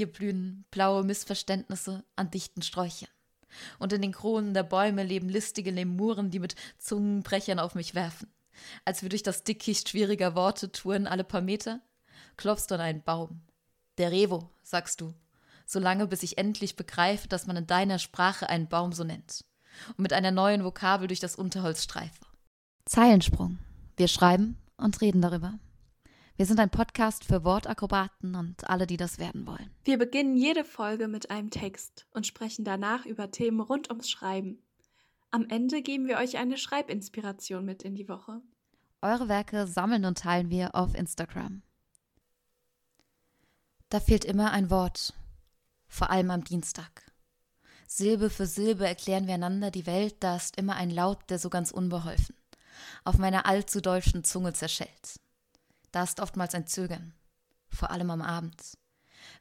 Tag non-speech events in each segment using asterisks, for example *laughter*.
Hier blühen blaue Missverständnisse an dichten Sträuchern. Und in den Kronen der Bäume leben listige Lemuren, die mit Zungenbrechern auf mich werfen. Als wir durch das Dickicht schwieriger Worte touren alle paar Meter, klopfst du an einen Baum. Der Revo, sagst du, solange bis ich endlich begreife, dass man in deiner Sprache einen Baum so nennt. Und mit einer neuen Vokabel durch das Unterholz streife. Zeilensprung. Wir schreiben und reden darüber. Wir sind ein Podcast für Wortakrobaten und alle, die das werden wollen. Wir beginnen jede Folge mit einem Text und sprechen danach über Themen rund ums Schreiben. Am Ende geben wir euch eine Schreibinspiration mit in die Woche. Eure Werke sammeln und teilen wir auf Instagram. Da fehlt immer ein Wort, vor allem am Dienstag. Silbe für Silbe erklären wir einander die Welt, da ist immer ein Laut, der so ganz unbeholfen auf meiner allzu deutschen Zunge zerschellt. Da ist oftmals ein Zögern, vor allem am Abend.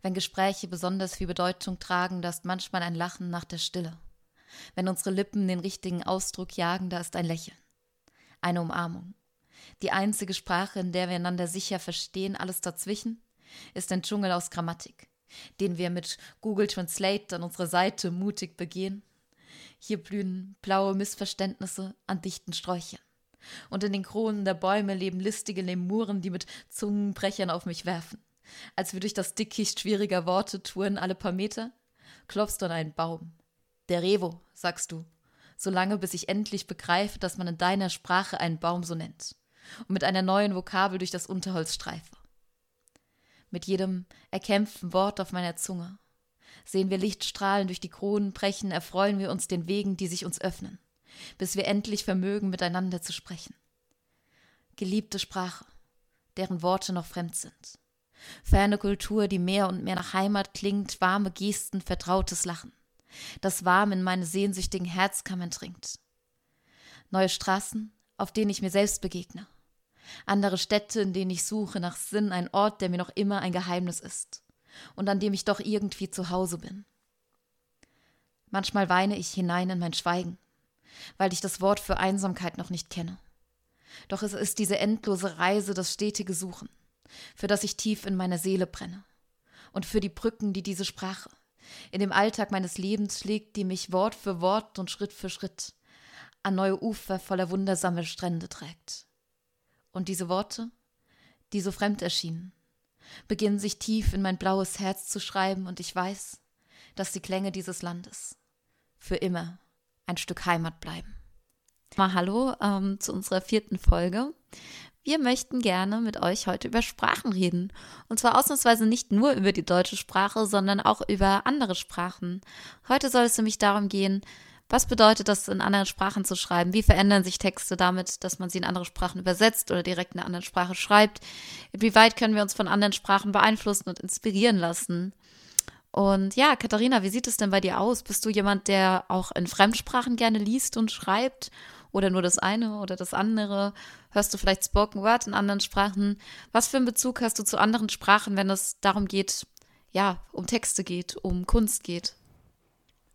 Wenn Gespräche besonders viel Bedeutung tragen, da ist manchmal ein Lachen nach der Stille. Wenn unsere Lippen den richtigen Ausdruck jagen, da ist ein Lächeln. Eine Umarmung. Die einzige Sprache, in der wir einander sicher verstehen, alles dazwischen, ist ein Dschungel aus Grammatik, den wir mit Google Translate an unserer Seite mutig begehen. Hier blühen blaue Missverständnisse an dichten Sträuchern. Und in den Kronen der Bäume leben listige Lemuren, die mit Zungenbrechern auf mich werfen. Als wir durch das Dickicht schwieriger Worte touren alle paar Meter, klopfst du an einen Baum. Der Revo, sagst du, solange bis ich endlich begreife, dass man in deiner Sprache einen Baum so nennt. Und mit einer neuen Vokabel durch das Unterholz streife. Mit jedem erkämpften Wort auf meiner Zunge sehen wir Lichtstrahlen durch die Kronen brechen, erfreuen wir uns den Wegen, die sich uns öffnen bis wir endlich vermögen, miteinander zu sprechen. Geliebte Sprache, deren Worte noch fremd sind. Ferne Kultur, die mehr und mehr nach Heimat klingt, warme Gesten, vertrautes Lachen, das warm in meine sehnsüchtigen Herzkammern dringt. Neue Straßen, auf denen ich mir selbst begegne. Andere Städte, in denen ich suche nach Sinn, ein Ort, der mir noch immer ein Geheimnis ist und an dem ich doch irgendwie zu Hause bin. Manchmal weine ich hinein in mein Schweigen weil ich das Wort für Einsamkeit noch nicht kenne. Doch es ist diese endlose Reise, das stetige Suchen, für das ich tief in meiner Seele brenne. Und für die Brücken, die diese Sprache in dem Alltag meines Lebens schlägt, die mich Wort für Wort und Schritt für Schritt an neue Ufer voller wundersame Strände trägt. Und diese Worte, die so fremd erschienen, beginnen sich tief in mein blaues Herz zu schreiben, und ich weiß, dass die Klänge dieses Landes für immer ein Stück Heimat bleiben. Mal hallo ähm, zu unserer vierten Folge. Wir möchten gerne mit euch heute über Sprachen reden. Und zwar ausnahmsweise nicht nur über die deutsche Sprache, sondern auch über andere Sprachen. Heute soll es nämlich darum gehen, was bedeutet das, in anderen Sprachen zu schreiben? Wie verändern sich Texte damit, dass man sie in andere Sprachen übersetzt oder direkt in einer anderen Sprache schreibt? Inwieweit können wir uns von anderen Sprachen beeinflussen und inspirieren lassen? Und ja, Katharina, wie sieht es denn bei dir aus? Bist du jemand, der auch in Fremdsprachen gerne liest und schreibt? Oder nur das eine oder das andere? Hörst du vielleicht Spoken Word in anderen Sprachen? Was für einen Bezug hast du zu anderen Sprachen, wenn es darum geht, ja, um Texte geht, um Kunst geht?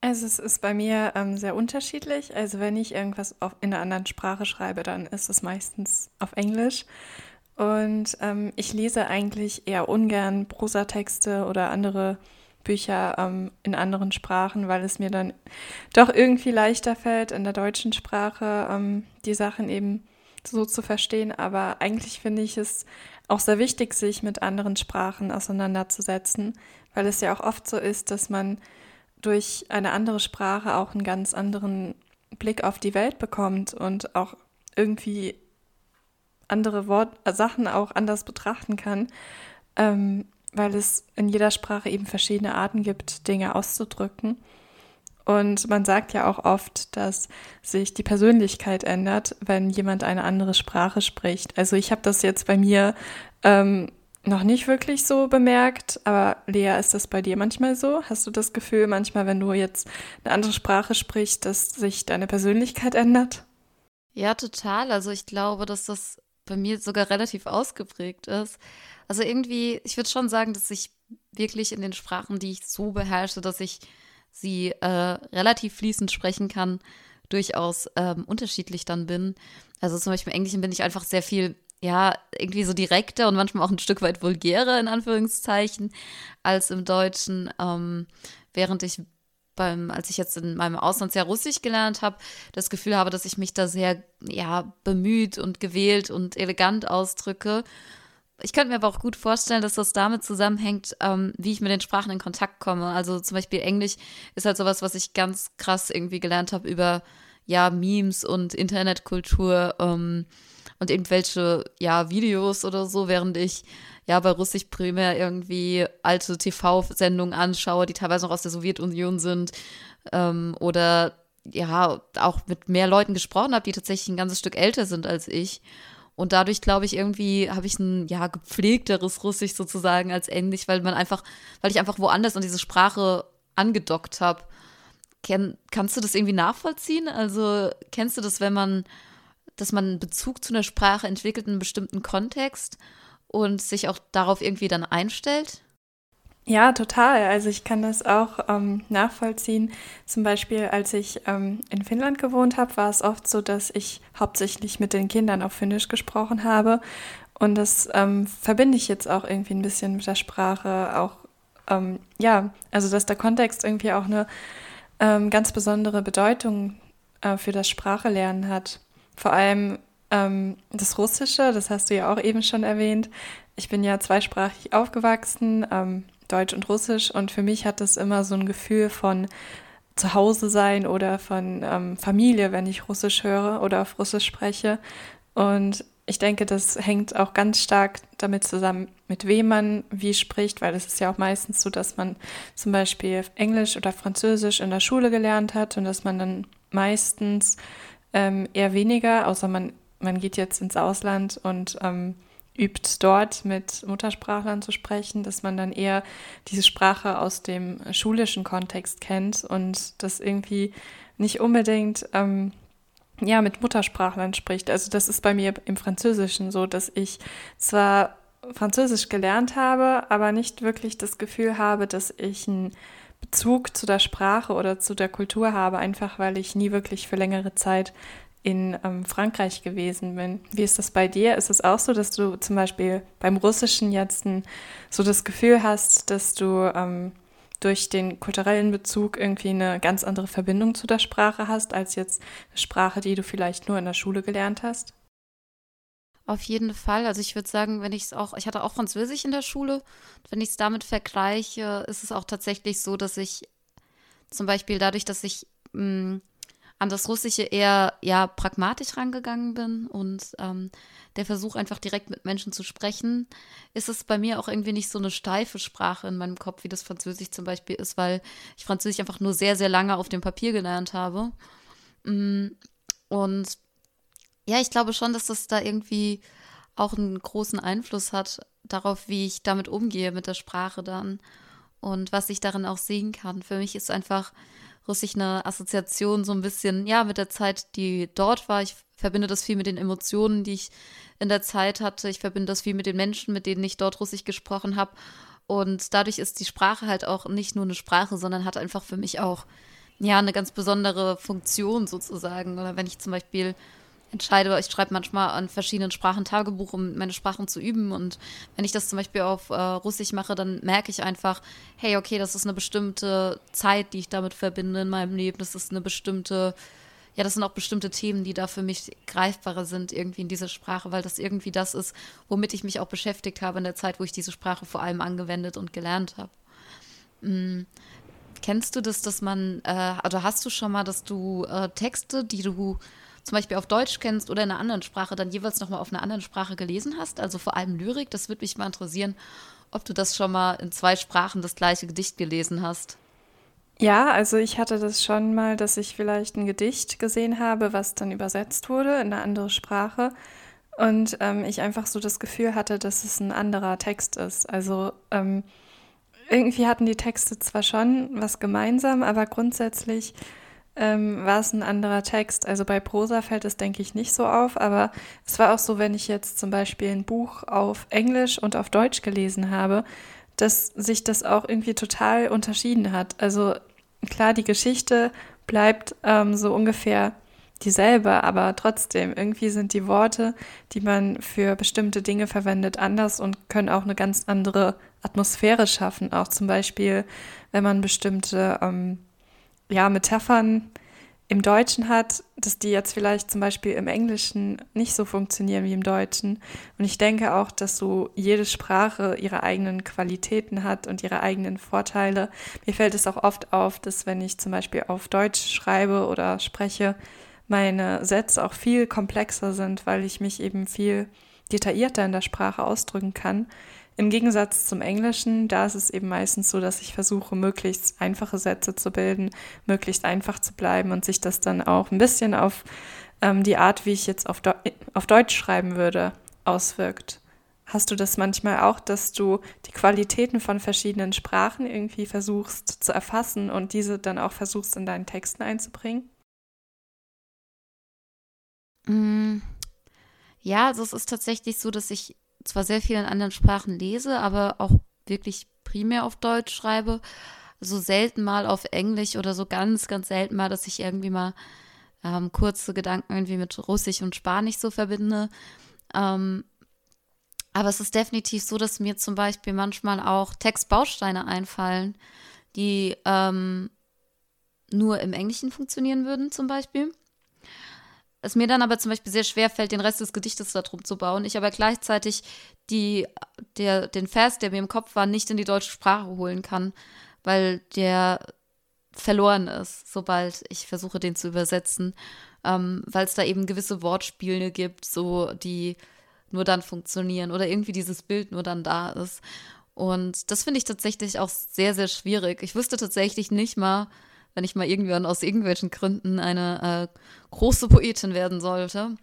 Also es ist bei mir ähm, sehr unterschiedlich. Also wenn ich irgendwas auf, in einer anderen Sprache schreibe, dann ist es meistens auf Englisch. Und ähm, ich lese eigentlich eher ungern Prosatexte oder andere Bücher ähm, in anderen Sprachen, weil es mir dann doch irgendwie leichter fällt, in der deutschen Sprache ähm, die Sachen eben so zu verstehen. Aber eigentlich finde ich es auch sehr wichtig, sich mit anderen Sprachen auseinanderzusetzen, weil es ja auch oft so ist, dass man durch eine andere Sprache auch einen ganz anderen Blick auf die Welt bekommt und auch irgendwie andere Wort Sachen auch anders betrachten kann. Ähm, weil es in jeder Sprache eben verschiedene Arten gibt, Dinge auszudrücken. Und man sagt ja auch oft, dass sich die Persönlichkeit ändert, wenn jemand eine andere Sprache spricht. Also ich habe das jetzt bei mir ähm, noch nicht wirklich so bemerkt, aber Lea, ist das bei dir manchmal so? Hast du das Gefühl, manchmal, wenn du jetzt eine andere Sprache sprichst, dass sich deine Persönlichkeit ändert? Ja, total. Also ich glaube, dass das bei mir sogar relativ ausgeprägt ist. Also irgendwie, ich würde schon sagen, dass ich wirklich in den Sprachen, die ich so beherrsche, dass ich sie äh, relativ fließend sprechen kann, durchaus ähm, unterschiedlich dann bin. Also zum Beispiel im Englischen bin ich einfach sehr viel ja, irgendwie so direkter und manchmal auch ein Stück weit vulgärer, in Anführungszeichen, als im Deutschen. Ähm, während ich beim, als ich jetzt in meinem Auslandsjahr Russisch gelernt habe, das Gefühl habe, dass ich mich da sehr, ja, bemüht und gewählt und elegant ausdrücke. Ich könnte mir aber auch gut vorstellen, dass das damit zusammenhängt, ähm, wie ich mit den Sprachen in Kontakt komme. Also zum Beispiel Englisch ist halt sowas, was ich ganz krass irgendwie gelernt habe über, ja, Memes und Internetkultur ähm, und irgendwelche, ja, Videos oder so, während ich ja bei Russisch primär irgendwie alte TV-Sendungen anschaue, die teilweise noch aus der Sowjetunion sind ähm, oder ja auch mit mehr Leuten gesprochen habe, die tatsächlich ein ganzes Stück älter sind als ich. Und dadurch, glaube ich, irgendwie habe ich ein ja gepflegteres Russisch sozusagen als Englisch, weil man einfach, weil ich einfach woanders an diese Sprache angedockt habe. kannst du das irgendwie nachvollziehen? Also kennst du das, wenn man, dass man einen Bezug zu einer Sprache entwickelt in einem bestimmten Kontext und sich auch darauf irgendwie dann einstellt? Ja, total. Also ich kann das auch ähm, nachvollziehen. Zum Beispiel, als ich ähm, in Finnland gewohnt habe, war es oft so, dass ich hauptsächlich mit den Kindern auf Finnisch gesprochen habe. Und das ähm, verbinde ich jetzt auch irgendwie ein bisschen mit der Sprache. Auch, ähm, ja, also dass der Kontext irgendwie auch eine ähm, ganz besondere Bedeutung äh, für das Sprachelernen hat. Vor allem ähm, das Russische, das hast du ja auch eben schon erwähnt. Ich bin ja zweisprachig aufgewachsen, Deutsch und Russisch, und für mich hat das immer so ein Gefühl von Zuhause sein oder von ähm, Familie, wenn ich Russisch höre oder auf Russisch spreche. Und ich denke, das hängt auch ganz stark damit zusammen, mit wem man wie spricht, weil es ist ja auch meistens so, dass man zum Beispiel Englisch oder Französisch in der Schule gelernt hat und dass man dann meistens ähm, eher weniger, außer man man geht jetzt ins Ausland und ähm, übt dort mit Muttersprachlern zu sprechen, dass man dann eher diese Sprache aus dem schulischen Kontext kennt und das irgendwie nicht unbedingt ähm, ja mit Muttersprachlern spricht. Also das ist bei mir im Französischen so, dass ich zwar Französisch gelernt habe, aber nicht wirklich das Gefühl habe, dass ich einen Bezug zu der Sprache oder zu der Kultur habe, einfach weil ich nie wirklich für längere Zeit in ähm, Frankreich gewesen bin. Wie ist das bei dir? Ist es auch so, dass du zum Beispiel beim Russischen jetzt ein, so das Gefühl hast, dass du ähm, durch den kulturellen Bezug irgendwie eine ganz andere Verbindung zu der Sprache hast, als jetzt eine Sprache, die du vielleicht nur in der Schule gelernt hast? Auf jeden Fall. Also ich würde sagen, wenn ich es auch, ich hatte auch Französisch in der Schule. Wenn ich es damit vergleiche, ist es auch tatsächlich so, dass ich zum Beispiel dadurch, dass ich mh, an das Russische eher ja pragmatisch rangegangen bin und ähm, der Versuch einfach direkt mit Menschen zu sprechen, ist es bei mir auch irgendwie nicht so eine steife Sprache in meinem Kopf, wie das Französisch zum Beispiel ist, weil ich Französisch einfach nur sehr, sehr lange auf dem Papier gelernt habe. Mm, und ja, ich glaube schon, dass das da irgendwie auch einen großen Einfluss hat darauf, wie ich damit umgehe mit der Sprache dann und was ich darin auch sehen kann. Für mich ist einfach Russisch eine Assoziation so ein bisschen, ja, mit der Zeit, die dort war. Ich verbinde das viel mit den Emotionen, die ich in der Zeit hatte. Ich verbinde das viel mit den Menschen, mit denen ich dort Russisch gesprochen habe. Und dadurch ist die Sprache halt auch nicht nur eine Sprache, sondern hat einfach für mich auch, ja, eine ganz besondere Funktion sozusagen. Oder wenn ich zum Beispiel entscheide, ich schreibe manchmal an verschiedenen Sprachen Tagebuch, um meine Sprachen zu üben. Und wenn ich das zum Beispiel auf äh, Russisch mache, dann merke ich einfach, hey, okay, das ist eine bestimmte Zeit, die ich damit verbinde in meinem Leben. Das ist eine bestimmte, ja, das sind auch bestimmte Themen, die da für mich greifbarer sind irgendwie in dieser Sprache, weil das irgendwie das ist, womit ich mich auch beschäftigt habe in der Zeit, wo ich diese Sprache vor allem angewendet und gelernt habe. Mhm. Kennst du das, dass man, äh, oder hast du schon mal, dass du äh, Texte, die du zum Beispiel auf Deutsch kennst oder in einer anderen Sprache, dann jeweils nochmal auf einer anderen Sprache gelesen hast, also vor allem Lyrik. Das würde mich mal interessieren, ob du das schon mal in zwei Sprachen das gleiche Gedicht gelesen hast. Ja, also ich hatte das schon mal, dass ich vielleicht ein Gedicht gesehen habe, was dann übersetzt wurde in eine andere Sprache. Und ähm, ich einfach so das Gefühl hatte, dass es ein anderer Text ist. Also ähm, irgendwie hatten die Texte zwar schon was gemeinsam, aber grundsätzlich ähm, war es ein anderer Text. Also bei Prosa fällt es, denke ich, nicht so auf, aber es war auch so, wenn ich jetzt zum Beispiel ein Buch auf Englisch und auf Deutsch gelesen habe, dass sich das auch irgendwie total unterschieden hat. Also klar, die Geschichte bleibt ähm, so ungefähr dieselbe, aber trotzdem, irgendwie sind die Worte, die man für bestimmte Dinge verwendet, anders und können auch eine ganz andere Atmosphäre schaffen. Auch zum Beispiel, wenn man bestimmte ähm, ja, Metaphern im Deutschen hat, dass die jetzt vielleicht zum Beispiel im Englischen nicht so funktionieren wie im Deutschen. Und ich denke auch, dass so jede Sprache ihre eigenen Qualitäten hat und ihre eigenen Vorteile. Mir fällt es auch oft auf, dass wenn ich zum Beispiel auf Deutsch schreibe oder spreche, meine Sätze auch viel komplexer sind, weil ich mich eben viel detaillierter in der Sprache ausdrücken kann. Im Gegensatz zum Englischen, da ist es eben meistens so, dass ich versuche, möglichst einfache Sätze zu bilden, möglichst einfach zu bleiben und sich das dann auch ein bisschen auf ähm, die Art, wie ich jetzt auf, Deu auf Deutsch schreiben würde, auswirkt. Hast du das manchmal auch, dass du die Qualitäten von verschiedenen Sprachen irgendwie versuchst zu erfassen und diese dann auch versuchst in deinen Texten einzubringen? Mm, ja, also es ist tatsächlich so, dass ich zwar sehr viel in anderen Sprachen lese, aber auch wirklich primär auf Deutsch schreibe. So selten mal auf Englisch oder so ganz, ganz selten mal, dass ich irgendwie mal ähm, kurze Gedanken irgendwie mit Russisch und Spanisch so verbinde. Ähm, aber es ist definitiv so, dass mir zum Beispiel manchmal auch Textbausteine einfallen, die ähm, nur im Englischen funktionieren würden, zum Beispiel. Es mir dann aber zum Beispiel sehr schwer fällt, den Rest des Gedichtes darum zu bauen. Ich aber gleichzeitig die, der, den Vers, der mir im Kopf war, nicht in die deutsche Sprache holen kann, weil der verloren ist, sobald ich versuche, den zu übersetzen. Ähm, weil es da eben gewisse Wortspiele gibt, so die nur dann funktionieren oder irgendwie dieses Bild nur dann da ist. Und das finde ich tatsächlich auch sehr, sehr schwierig. Ich wüsste tatsächlich nicht mal, wenn ich mal irgendwann aus irgendwelchen Gründen eine äh, große Poetin werden sollte,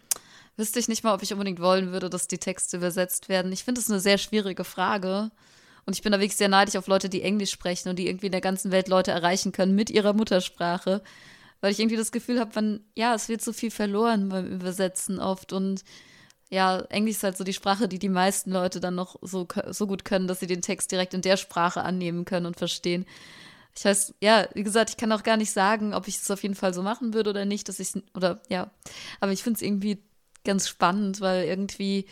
wüsste ich nicht mal, ob ich unbedingt wollen würde, dass die Texte übersetzt werden. Ich finde es eine sehr schwierige Frage. Und ich bin da wirklich sehr neidisch auf Leute, die Englisch sprechen und die irgendwie in der ganzen Welt Leute erreichen können mit ihrer Muttersprache. Weil ich irgendwie das Gefühl habe, man, ja, es wird so viel verloren beim Übersetzen oft. Und ja, Englisch ist halt so die Sprache, die die meisten Leute dann noch so, so gut können, dass sie den Text direkt in der Sprache annehmen können und verstehen. Ich weiß, ja, wie gesagt, ich kann auch gar nicht sagen, ob ich es auf jeden Fall so machen würde oder nicht, dass ich oder ja, aber ich finde es irgendwie ganz spannend, weil irgendwie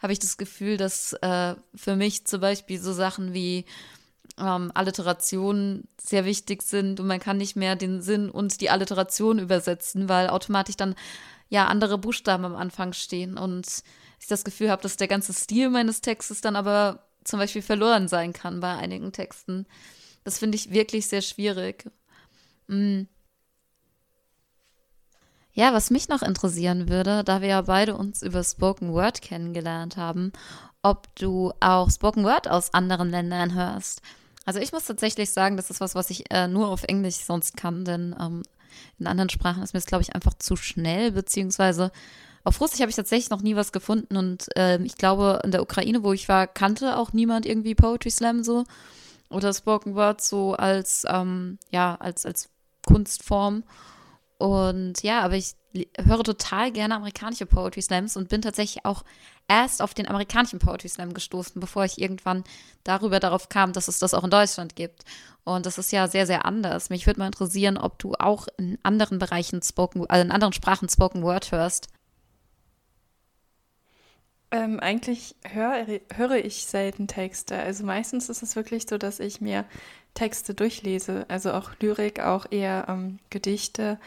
habe ich das Gefühl, dass äh, für mich zum Beispiel so Sachen wie ähm, Alliterationen sehr wichtig sind und man kann nicht mehr den Sinn und die Alliteration übersetzen, weil automatisch dann ja andere Buchstaben am Anfang stehen und ich das Gefühl habe, dass der ganze Stil meines Textes dann aber zum Beispiel verloren sein kann bei einigen Texten. Das finde ich wirklich sehr schwierig. Mhm. Ja, was mich noch interessieren würde, da wir ja beide uns über Spoken Word kennengelernt haben, ob du auch Spoken Word aus anderen Ländern hörst. Also ich muss tatsächlich sagen, das ist was, was ich äh, nur auf Englisch sonst kann, denn ähm, in anderen Sprachen ist mir das, glaube ich, einfach zu schnell, beziehungsweise auf Russisch habe ich tatsächlich noch nie was gefunden und äh, ich glaube, in der Ukraine, wo ich war, kannte auch niemand irgendwie Poetry Slam so oder Spoken Word so als, ähm, ja, als, als Kunstform. Und ja, aber ich höre total gerne amerikanische Poetry Slams und bin tatsächlich auch erst auf den amerikanischen Poetry Slam gestoßen, bevor ich irgendwann darüber darauf kam, dass es das auch in Deutschland gibt. Und das ist ja sehr, sehr anders. Mich würde mal interessieren, ob du auch in anderen Bereichen Spoken, also in anderen Sprachen Spoken Word hörst. Ähm, eigentlich höre, höre ich selten Texte. Also meistens ist es wirklich so, dass ich mir Texte durchlese, also auch Lyrik, auch eher ähm, Gedichte.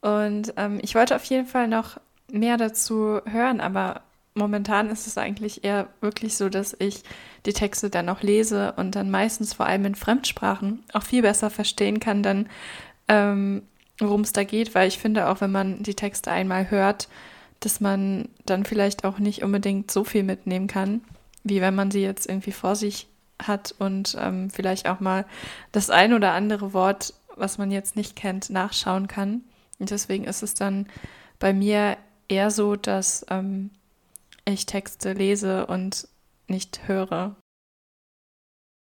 Und ähm, ich wollte auf jeden Fall noch mehr dazu hören, aber momentan ist es eigentlich eher wirklich so, dass ich die Texte dann auch lese und dann meistens vor allem in Fremdsprachen auch viel besser verstehen kann, dann ähm, worum es da geht, weil ich finde auch, wenn man die Texte einmal hört, dass man dann vielleicht auch nicht unbedingt so viel mitnehmen kann, wie wenn man sie jetzt irgendwie vor sich hat und ähm, vielleicht auch mal das ein oder andere Wort, was man jetzt nicht kennt, nachschauen kann. Und deswegen ist es dann bei mir eher so, dass ähm, ich Texte lese und nicht höre.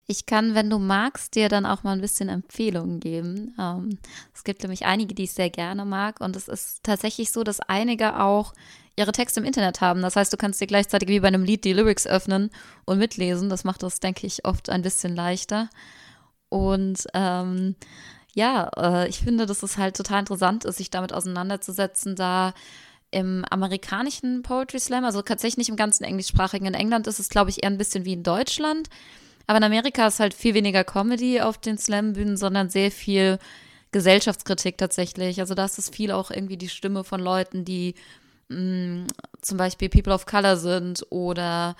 Ich kann, wenn du magst, dir dann auch mal ein bisschen Empfehlungen geben. Ähm, es gibt nämlich einige, die ich sehr gerne mag. Und es ist tatsächlich so, dass einige auch ihre Texte im Internet haben. Das heißt, du kannst dir gleichzeitig wie bei einem Lied die Lyrics öffnen und mitlesen. Das macht das, denke ich, oft ein bisschen leichter. Und ähm, ja, äh, ich finde, dass es halt total interessant ist, sich damit auseinanderzusetzen, da im amerikanischen Poetry Slam, also tatsächlich nicht im ganzen englischsprachigen. In England ist es, glaube ich, eher ein bisschen wie in Deutschland. Aber in Amerika ist halt viel weniger Comedy auf den Slam-Bühnen, sondern sehr viel Gesellschaftskritik tatsächlich. Also da ist es viel auch irgendwie die Stimme von Leuten, die mh, mm, zum Beispiel People of Color sind oder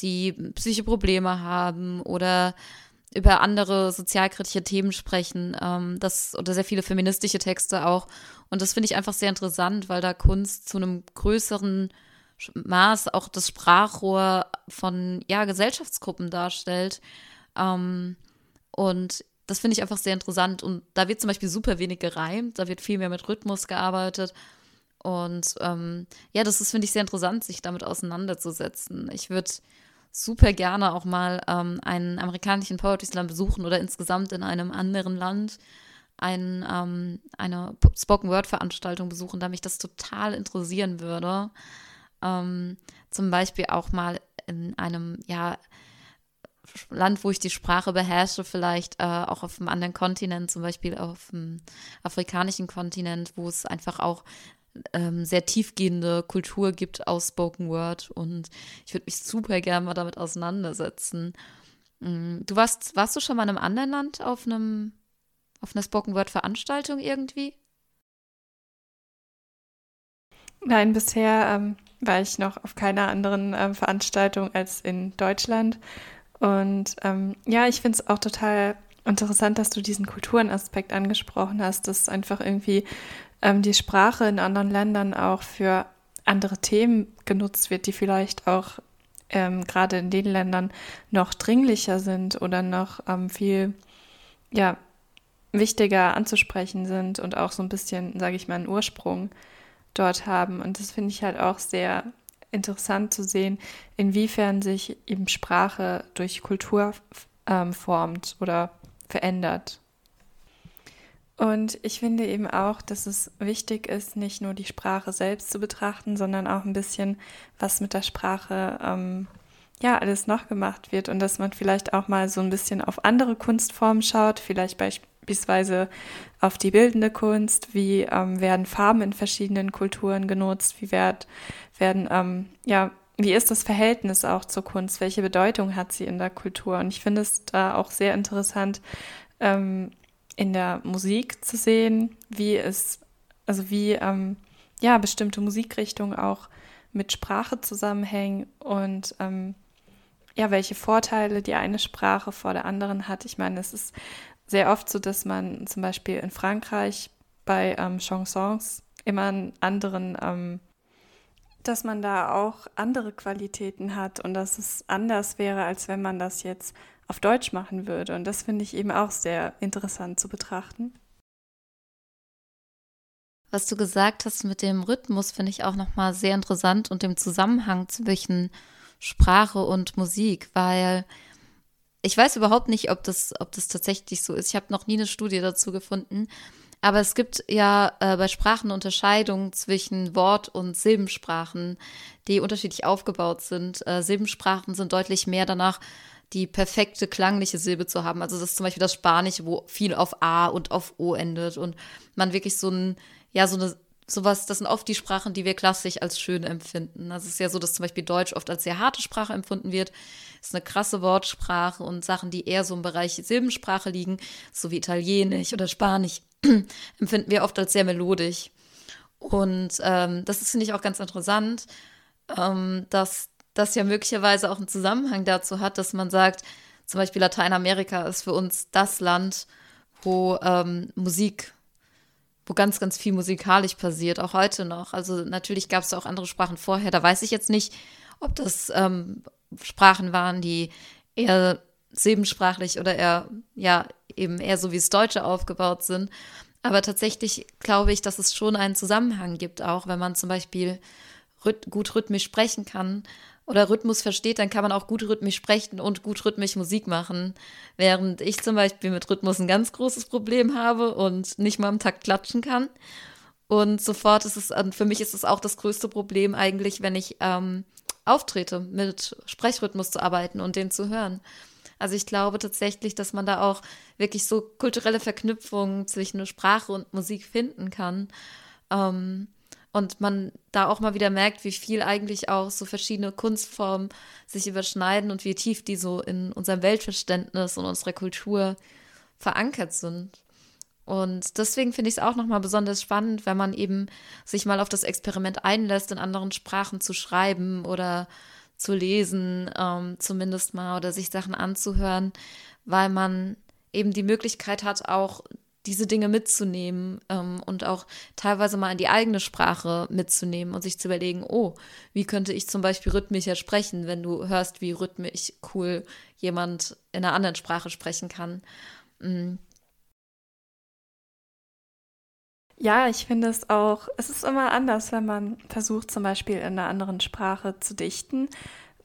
die psychische Probleme haben oder über andere sozialkritische Themen sprechen, ähm, das oder sehr viele feministische Texte auch. Und das finde ich einfach sehr interessant, weil da Kunst zu einem größeren Maß auch das Sprachrohr von ja Gesellschaftsgruppen darstellt. Ähm, und das finde ich einfach sehr interessant. Und da wird zum Beispiel super wenig gereimt, da wird viel mehr mit Rhythmus gearbeitet. Und ähm, ja, das ist, finde ich, sehr interessant, sich damit auseinanderzusetzen. Ich würde super gerne auch mal ähm, einen amerikanischen Poetry Slam besuchen oder insgesamt in einem anderen Land ein, ähm, eine Spoken Word Veranstaltung besuchen, da mich das total interessieren würde. Ähm, zum Beispiel auch mal in einem, ja, Land, wo ich die Sprache beherrsche, vielleicht äh, auch auf einem anderen Kontinent, zum Beispiel auf dem afrikanischen Kontinent, wo es einfach auch ähm, sehr tiefgehende Kultur gibt aus Spoken Word und ich würde mich super gerne mal damit auseinandersetzen. Mm, du warst, warst du schon mal in einem anderen Land auf einem, auf einer Spoken Word Veranstaltung irgendwie? Nein, bisher ähm, war ich noch auf keiner anderen ähm, Veranstaltung als in Deutschland. Und ähm, ja, ich finde es auch total interessant, dass du diesen Kulturenaspekt angesprochen hast, dass einfach irgendwie ähm, die Sprache in anderen Ländern auch für andere Themen genutzt wird, die vielleicht auch ähm, gerade in den Ländern noch dringlicher sind oder noch ähm, viel ja, wichtiger anzusprechen sind und auch so ein bisschen, sage ich mal, einen Ursprung dort haben. Und das finde ich halt auch sehr interessant zu sehen, inwiefern sich eben Sprache durch Kultur ähm, formt oder verändert. Und ich finde eben auch, dass es wichtig ist, nicht nur die Sprache selbst zu betrachten, sondern auch ein bisschen, was mit der Sprache ähm, ja alles noch gemacht wird und dass man vielleicht auch mal so ein bisschen auf andere Kunstformen schaut, vielleicht beispielsweise auf die bildende Kunst, wie ähm, werden Farben in verschiedenen Kulturen genutzt, wie werd, werden ähm, ja wie ist das Verhältnis auch zur Kunst? Welche Bedeutung hat sie in der Kultur? Und ich finde es da auch sehr interessant, ähm, in der Musik zu sehen, wie es, also wie ähm, ja, bestimmte Musikrichtungen auch mit Sprache zusammenhängen und ähm, ja, welche Vorteile die eine Sprache vor der anderen hat. Ich meine, es ist sehr oft so, dass man zum Beispiel in Frankreich bei ähm, Chansons immer einen anderen, ähm, dass man da auch andere Qualitäten hat und dass es anders wäre, als wenn man das jetzt auf Deutsch machen würde. Und das finde ich eben auch sehr interessant zu betrachten. Was du gesagt hast mit dem Rhythmus, finde ich auch nochmal sehr interessant und dem Zusammenhang zwischen Sprache und Musik, weil ich weiß überhaupt nicht, ob das, ob das tatsächlich so ist. Ich habe noch nie eine Studie dazu gefunden. Aber es gibt ja äh, bei Sprachen Unterscheidungen zwischen Wort- und Silbensprachen, die unterschiedlich aufgebaut sind. Äh, Silbensprachen sind deutlich mehr danach die perfekte klangliche Silbe zu haben. Also das ist zum Beispiel das Spanische, wo viel auf A und auf O endet und man wirklich so ein, ja, so eine, sowas, das sind oft die Sprachen, die wir klassisch als schön empfinden. Also es ist ja so, dass zum Beispiel Deutsch oft als sehr harte Sprache empfunden wird. Das ist eine krasse Wortsprache und Sachen, die eher so im Bereich Silbensprache liegen, so wie Italienisch oder Spanisch, *clears throat* empfinden wir oft als sehr melodisch. Und ähm, das ist, finde ich, auch ganz interessant, ähm, dass das ja möglicherweise auch einen Zusammenhang dazu hat, dass man sagt, zum Beispiel Lateinamerika ist für uns das Land, wo ähm, Musik, wo ganz, ganz viel musikalisch passiert, auch heute noch. Also natürlich gab es auch andere Sprachen vorher. Da weiß ich jetzt nicht, ob das ähm, Sprachen waren, die eher silbensprachlich oder eher, ja, eben eher so wie das Deutsche aufgebaut sind. Aber tatsächlich glaube ich, dass es schon einen Zusammenhang gibt, auch wenn man zum Beispiel rhyth gut rhythmisch sprechen kann oder Rhythmus versteht, dann kann man auch gut rhythmisch sprechen und gut rhythmisch Musik machen. Während ich zum Beispiel mit Rhythmus ein ganz großes Problem habe und nicht mal im Takt klatschen kann. Und sofort ist es, für mich ist es auch das größte Problem eigentlich, wenn ich ähm, auftrete, mit Sprechrhythmus zu arbeiten und den zu hören. Also ich glaube tatsächlich, dass man da auch wirklich so kulturelle Verknüpfungen zwischen Sprache und Musik finden kann. Ähm, und man da auch mal wieder merkt, wie viel eigentlich auch so verschiedene Kunstformen sich überschneiden und wie tief die so in unserem Weltverständnis und unserer Kultur verankert sind. Und deswegen finde ich es auch nochmal besonders spannend, wenn man eben sich mal auf das Experiment einlässt, in anderen Sprachen zu schreiben oder zu lesen, ähm, zumindest mal, oder sich Sachen anzuhören, weil man eben die Möglichkeit hat, auch diese Dinge mitzunehmen ähm, und auch teilweise mal in die eigene Sprache mitzunehmen und sich zu überlegen, oh, wie könnte ich zum Beispiel rhythmischer sprechen, wenn du hörst, wie rhythmisch cool jemand in einer anderen Sprache sprechen kann. Mhm. Ja, ich finde es auch, es ist immer anders, wenn man versucht, zum Beispiel in einer anderen Sprache zu dichten.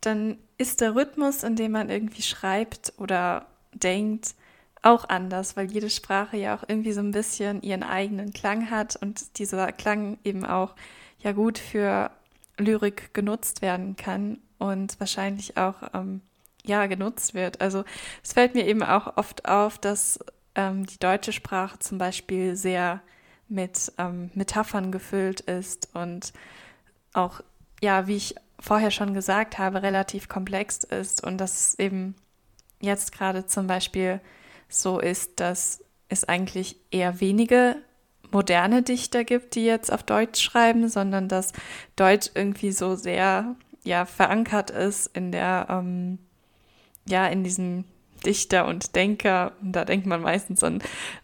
Dann ist der Rhythmus, in dem man irgendwie schreibt oder denkt, auch anders, weil jede Sprache ja auch irgendwie so ein bisschen ihren eigenen Klang hat und dieser Klang eben auch ja gut für Lyrik genutzt werden kann und wahrscheinlich auch ähm, ja genutzt wird. Also es fällt mir eben auch oft auf, dass ähm, die deutsche Sprache zum Beispiel sehr mit ähm, Metaphern gefüllt ist und auch ja, wie ich vorher schon gesagt habe, relativ komplex ist und dass eben jetzt gerade zum Beispiel so ist, dass es eigentlich eher wenige moderne Dichter gibt, die jetzt auf Deutsch schreiben, sondern dass Deutsch irgendwie so sehr ja verankert ist in der ähm, ja in diesem Dichter und Denker und da denkt man meistens an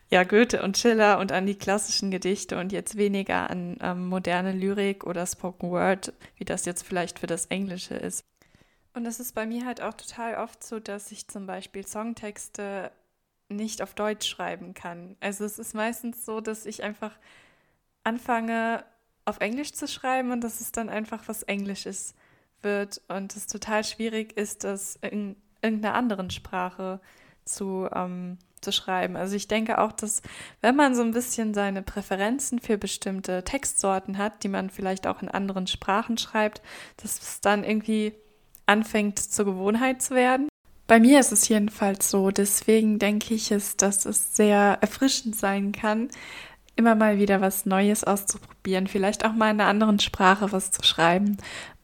ja Goethe und Schiller und an die klassischen Gedichte und jetzt weniger an ähm, moderne Lyrik oder Spoken Word, wie das jetzt vielleicht für das Englische ist. Und es ist bei mir halt auch total oft so, dass ich zum Beispiel Songtexte nicht auf Deutsch schreiben kann. Also es ist meistens so, dass ich einfach anfange auf Englisch zu schreiben und dass es dann einfach was Englisches wird und es total schwierig ist, das in irgendeiner anderen Sprache zu, ähm, zu schreiben. Also ich denke auch, dass wenn man so ein bisschen seine Präferenzen für bestimmte Textsorten hat, die man vielleicht auch in anderen Sprachen schreibt, dass es dann irgendwie anfängt zur Gewohnheit zu werden. Bei mir ist es jedenfalls so. Deswegen denke ich es, dass es sehr erfrischend sein kann, immer mal wieder was Neues auszuprobieren, vielleicht auch mal in einer anderen Sprache was zu schreiben.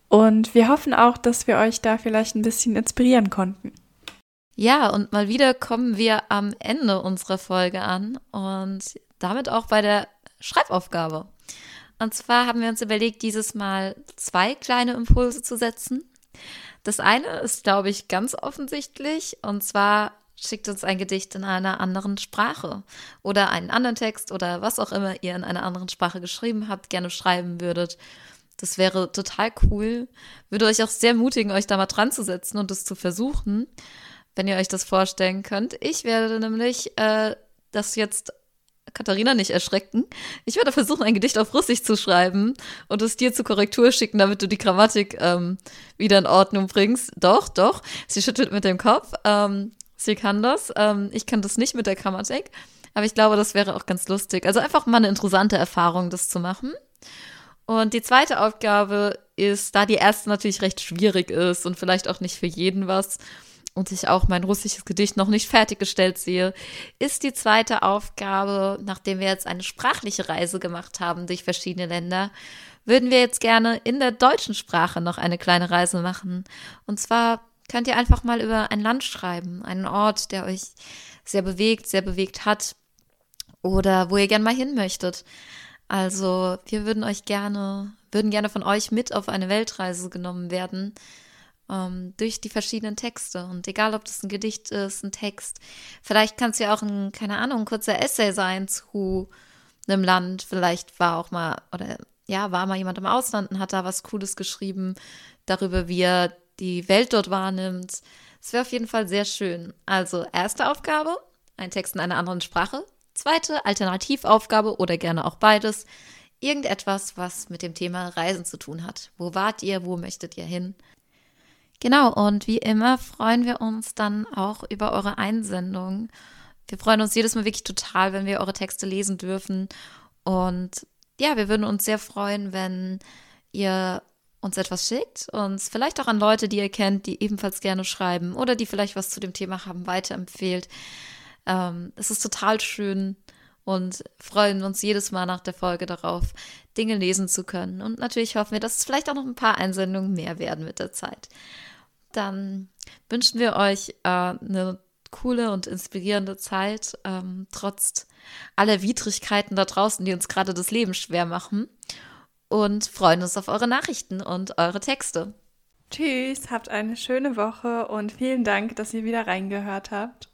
Und wir hoffen auch, dass wir euch da vielleicht ein bisschen inspirieren konnten. Ja, und mal wieder kommen wir am Ende unserer Folge an und damit auch bei der Schreibaufgabe. Und zwar haben wir uns überlegt, dieses Mal zwei kleine Impulse zu setzen. Das eine ist, glaube ich, ganz offensichtlich. Und zwar schickt uns ein Gedicht in einer anderen Sprache oder einen anderen Text oder was auch immer ihr in einer anderen Sprache geschrieben habt, gerne schreiben würdet. Das wäre total cool. Würde euch auch sehr mutigen, euch da mal dran zu setzen und es zu versuchen, wenn ihr euch das vorstellen könnt. Ich werde nämlich äh, das jetzt Katharina nicht erschrecken. Ich werde versuchen, ein Gedicht auf Russisch zu schreiben und es dir zur Korrektur schicken, damit du die Grammatik ähm, wieder in Ordnung bringst. Doch, doch. Sie schüttelt mit dem Kopf. Ähm, sie kann das. Ähm, ich kann das nicht mit der Grammatik. Aber ich glaube, das wäre auch ganz lustig. Also einfach mal eine interessante Erfahrung, das zu machen. Und die zweite Aufgabe ist, da die erste natürlich recht schwierig ist und vielleicht auch nicht für jeden was, und ich auch mein russisches Gedicht noch nicht fertiggestellt sehe, ist die zweite Aufgabe, nachdem wir jetzt eine sprachliche Reise gemacht haben durch verschiedene Länder, würden wir jetzt gerne in der deutschen Sprache noch eine kleine Reise machen. Und zwar könnt ihr einfach mal über ein Land schreiben, einen Ort, der euch sehr bewegt, sehr bewegt hat oder wo ihr gerne mal hin möchtet. Also wir würden euch gerne, würden gerne von euch mit auf eine Weltreise genommen werden ähm, durch die verschiedenen Texte. Und egal, ob das ein Gedicht ist, ein Text, vielleicht kann es ja auch ein, keine Ahnung, ein kurzer Essay sein zu einem Land. Vielleicht war auch mal, oder ja, war mal jemand im Ausland und hat da was Cooles geschrieben darüber, wie er die Welt dort wahrnimmt. Es wäre auf jeden Fall sehr schön. Also, erste Aufgabe, ein Text in einer anderen Sprache. Zweite, Alternativaufgabe oder gerne auch beides. Irgendetwas, was mit dem Thema Reisen zu tun hat. Wo wart ihr? Wo möchtet ihr hin? Genau, und wie immer freuen wir uns dann auch über eure Einsendung. Wir freuen uns jedes Mal wirklich total, wenn wir eure Texte lesen dürfen. Und ja, wir würden uns sehr freuen, wenn ihr uns etwas schickt, uns vielleicht auch an Leute, die ihr kennt, die ebenfalls gerne schreiben oder die vielleicht was zu dem Thema haben, weiterempfehlt. Ähm, es ist total schön und freuen uns jedes Mal nach der Folge darauf, Dinge lesen zu können. Und natürlich hoffen wir, dass es vielleicht auch noch ein paar Einsendungen mehr werden mit der Zeit. Dann wünschen wir euch äh, eine coole und inspirierende Zeit, ähm, trotz aller Widrigkeiten da draußen, die uns gerade das Leben schwer machen. Und freuen uns auf eure Nachrichten und eure Texte. Tschüss, habt eine schöne Woche und vielen Dank, dass ihr wieder reingehört habt.